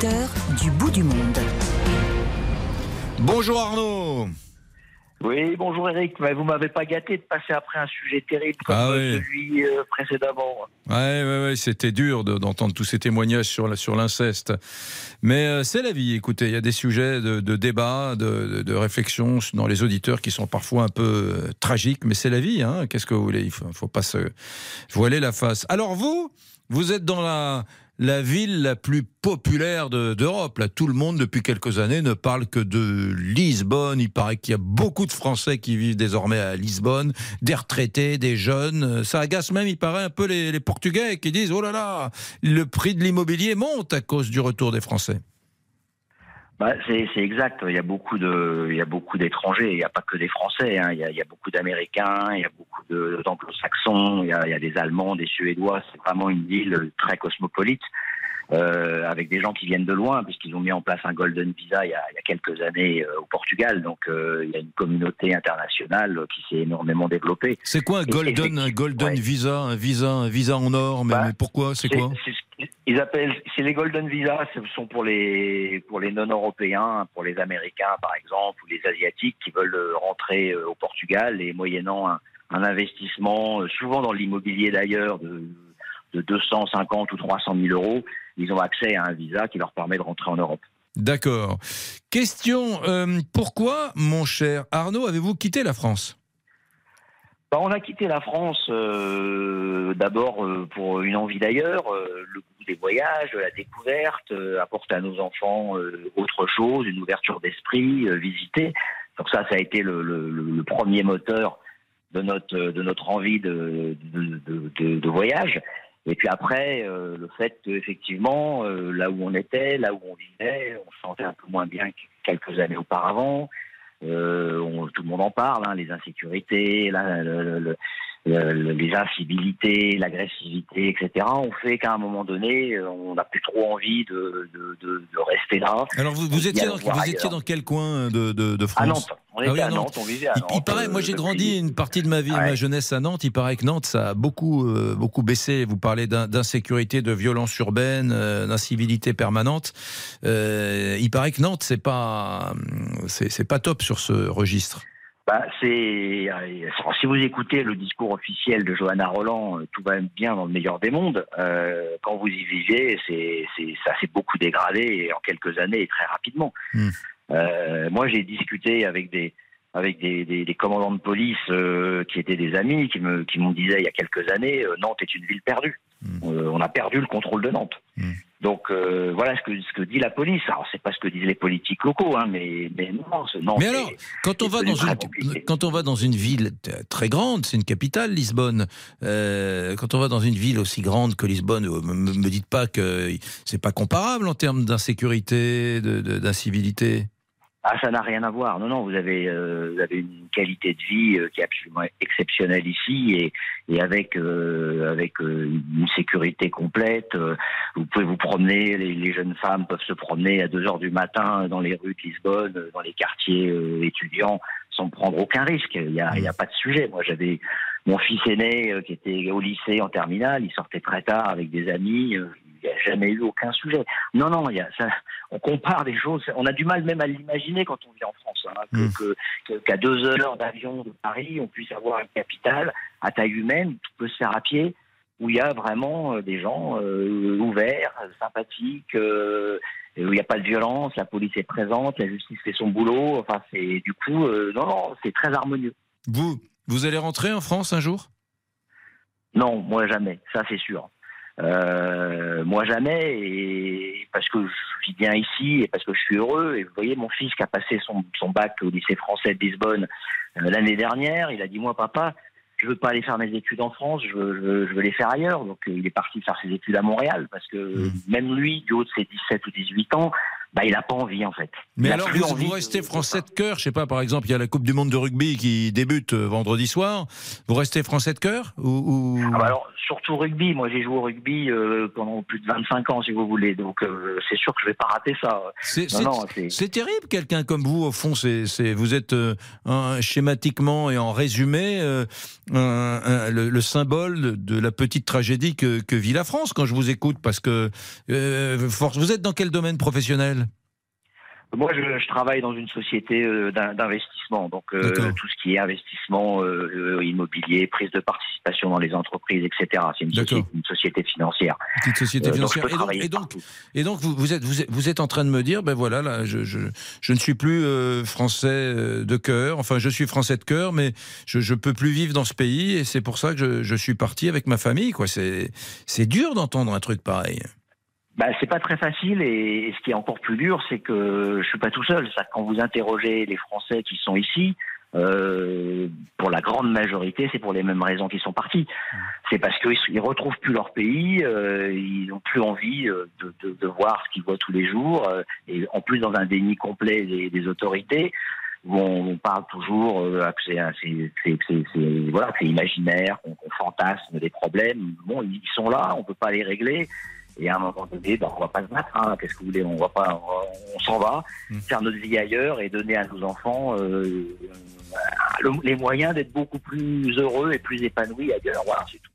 du bout du monde. Bonjour Arnaud. Oui, bonjour Eric. Mais vous m'avez pas gâté de passer après un sujet terrible comme Ah euh, oui. celui euh, précédemment. Ouais, ouais, ouais, c'était dur de- d'entendre tous ces témoignages sur la- sur l'inceste. Mais euh, c'est la vie. Écoutez, il y a des sujets de, de débat, de, de- de réflexion dans les auditeurs qui sont parfois un peu euh, tragiques, mais c'est la vie. Hein. Qu'est-ce que vous voulez? Il faut, faut pas se voiler la face. Alors vous, vous êtes dans la la ville la plus populaire de- d'Europe. Là, tout le monde depuis quelques années ne parle que de Lisbonne. Il paraît qu'il y a beaucoup de Français qui vivent désormais à Lisbonne, des retraités, des jeunes. Ça agace même, il paraît, un peu les Portugais qui disent oh là là, le prix de l'immobilier monte à cause du retour des Français. Bah, c'est exact. Il y a beaucoup de, il y a beaucoup d'étrangers. Il n'y a pas que des Français. hein. Il, y a, il y a beaucoup d'Américains. Il y a beaucoup d'Anglo-Saxons. Il, y a- il y a des Allemands, des Suédois. C'est vraiment une ville très cosmopolite. euh, avec des gens qui viennent de loin, puisqu'ils ont mis en place un Golden Visa il y a, il y a quelques années euh, au Portugal. Donc euh, il y a une communauté internationale qui s'est énormément développée. C'est quoi un golden, un effectivement, golden ouais. visa, un visa, un visa en or Mais, Bah, mais pourquoi C'est quoi? Ils appellent, c'est les Golden Visa, ce sont pour les pour les non-européens, pour les Américains par exemple ou les Asiatiques qui veulent euh, rentrer euh, au Portugal et moyennant un, un investissement, euh, souvent dans l'immobilier d'ailleurs, de, de 250 ou 300 000 euros, ils ont accès à un visa qui leur permet de rentrer en Europe. D'accord. Question euh, pourquoi, mon cher Arnaud, avez-vous quitté la France? Bah, on a quitté la France euh, d'abord euh, pour une envie d'ailleurs, le des voyages, la découverte, euh, apporter à nos enfants euh, autre chose, une ouverture d'esprit, euh, visiter. Donc ça, ça a été le, premier moteur de notre de notre envie de, de, voyage. Et puis après, le fait qu'effectivement, là où on était, là où on vivait, on se sentait un peu moins bien que quelques années auparavant. Tout le monde en parle, hein, les insécurités, la- le- le- les incivilités, l'agressivité, etc. On fait qu'à un moment donné, euh, on n'a plus trop envie de, de, de- de rester là. Alors vous, étiez, dans, voir vous étiez ailleurs. dans quel coin de, France À Nantes, on était Ah oui, à Nantes. Nantes, on vivait à Il, Nantes. il paraît, moi euh, j'ai grandi une partie de ma vie, Ouais. ma jeunesse à Nantes. Il paraît que Nantes, ça a beaucoup, euh, beaucoup baissé. Vous parlez d'in- d'insécurité, de violence urbaine, euh, d'incivilité permanente. Euh, il paraît que Nantes, c'est pas, c'est c'est pas top sur ce registre. Bah, c'est euh, si vous écoutez le discours officiel de Johanna Roland, euh, tout va bien dans le meilleur des mondes. Euh, quand vous y vivez, c'est ça s'est beaucoup dégradé en quelques années et très rapidement. Hmm. Euh, moi, j'ai discuté avec des avec des, des, des commandants de police euh, qui étaient des amis qui me qui m'ont disait il y a quelques années Nantes est une ville perdue. Hmm. On a perdu le contrôle de Nantes. Hmm. Donc euh, voilà ce que ce que dit la police. Alors c'est pas ce que disent les politiques locaux, hein, mais mais non, non. Mais alors, quand on va dans une compliqué. quand on va dans une ville très grande, c'est une capitale, Lisbonne. Euh, quand on va dans une ville aussi grande que Lisbonne, euh, me, me dites pas que c'est pas comparable en termes d'insécurité, de- de- d'incivilité. Ah, ça n'a rien à voir. Non, non, vous avez, euh, vous avez une qualité de vie euh, qui est absolument exceptionnelle ici et, et avec, euh, avec une sécurité complète. Vous pouvez vous promener, les, les jeunes femmes peuvent se promener à 2 heures du matin dans les rues de Lisbonne, euh, dans les quartiers euh, étudiants, sans prendre aucun risque. Il n'y a, pas de sujet. Moi, j'avais mon fils aîné euh, qui était au lycée en terminale, il sortait très tard avec des amis. euh, il n'y a jamais eu aucun sujet. Non, non, il y a, ça, on compare des choses. On a du mal même à l'imaginer quand on vit en France. Hein, Mm. que- que- Qu'à deux heures d'avion de Paris, on puisse avoir une capitale à taille humaine, tout peut se faire à pied, où il y a vraiment euh, des gens euh, ouverts, sympathiques, euh, où il n'y a pas de violence, la police est présente, la justice fait son boulot. Enfin, c'est du coup, euh, non, non, c'est très harmonieux. Vous, vous allez rentrer en France un jour? Non, moi jamais, ça c'est sûr. Moi jamais, et parce que je vis bien ici et parce que je suis heureux. Et vous voyez, mon fils qui a passé son, son bac au lycée français de Lisbonne l'année dernière, il a dit moi papa, je veux pas aller faire mes études en France, je veux, je veux, je veux les faire ailleurs. Donc euh, il est parti faire ses études à Montréal parce que Mhm. même lui, du haut de ses 17 ou 18 ans, bah, il n'a pas envie en fait. Mais alors, vous, restez français de cœur Je sais pas, par exemple, il y a la Coupe du Monde de rugby qui débute euh, vendredi soir. Vous restez français de cœur ou, ah, bah, Alors, surtout rugby. Moi, j'ai joué au rugby euh, pendant plus de 25 ans, si vous voulez. Donc, euh, c'est sûr que je vais pas rater ça. C'est terrible, quelqu'un comme vous, au fond. c'est vous êtes schématiquement et en résumé le, symbole de la petite tragédie que, que, vit la France quand je vous écoute. Parce que vous êtes dans quel domaine professionnel? Moi, je, travaille dans une société euh, d'investissement, donc euh, tout ce qui est investissement euh, immobilier, prise de participation dans les entreprises, etc. C'est une, société financière. Petite société financière. et, donc, et, donc, vous, êtes, vous, êtes, en train de me dire, ben voilà, là, je, je, ne suis plus français de cœur. Enfin, je suis français de cœur, mais je ne peux plus vivre dans ce pays, et c'est pour ça que je, suis parti avec ma famille. Quoi, c'est dur d'entendre un truc pareil bah, c'est pas très facile et, ce qui est encore plus dur, c'est que je suis pas tout seul. Ça, quand vous interrogez les Français qui sont ici, euh, pour la grande majorité, c'est pour les mêmes raisons qu'ils sont partis. C'est parce qu'ils ils retrouvent plus leur pays, euh, ils n'ont plus envie euh, de, voir ce qu'ils voient tous les jours, et en plus dans un déni complet des, autorités. Où on, parle toujours c'est imaginaire, qu'on fantasme des problèmes. Bon, ils sont là, on peut pas les régler. Et à un moment donné, ben, on va pas se battre. Hein. Qu'est-ce que vous voulez? On va pas, on, s'en va, hmm. faire notre vie ailleurs et donner à nos enfants euh, les moyens d'être beaucoup plus heureux et plus épanouis ailleurs. Voilà, c'est tout.